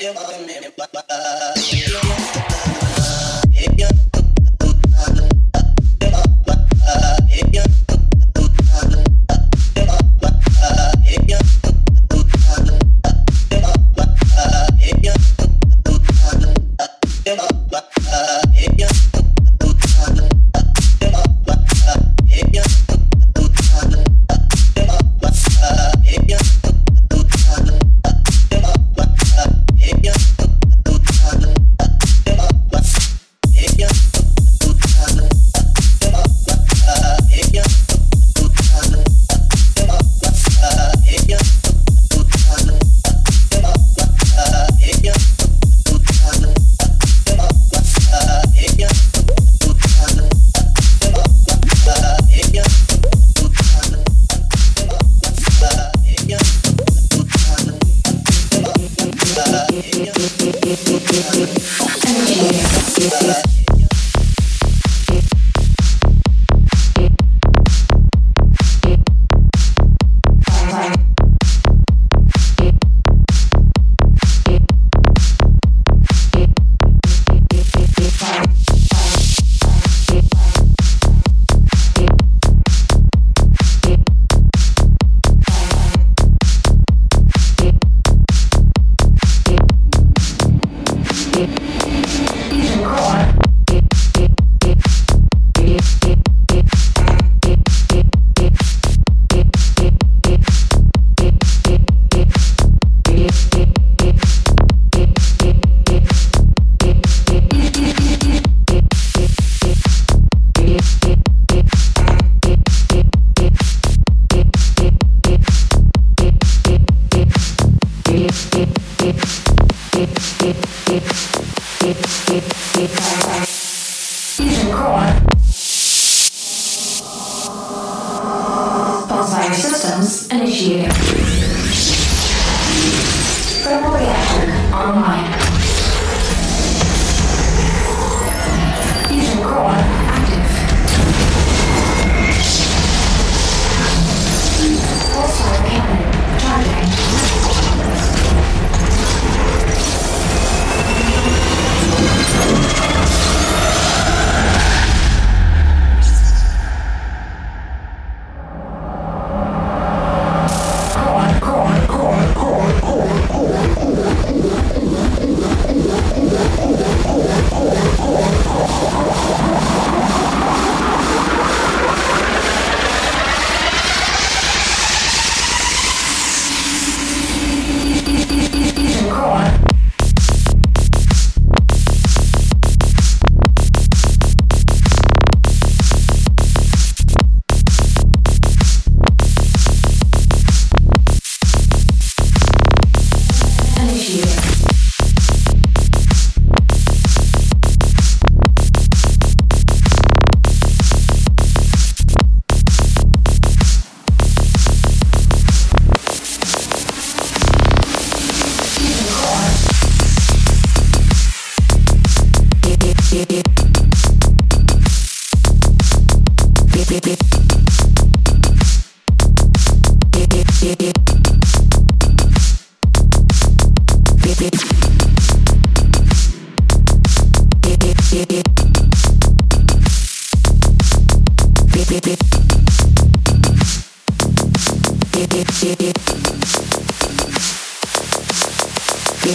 your mother, man,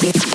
Yeah.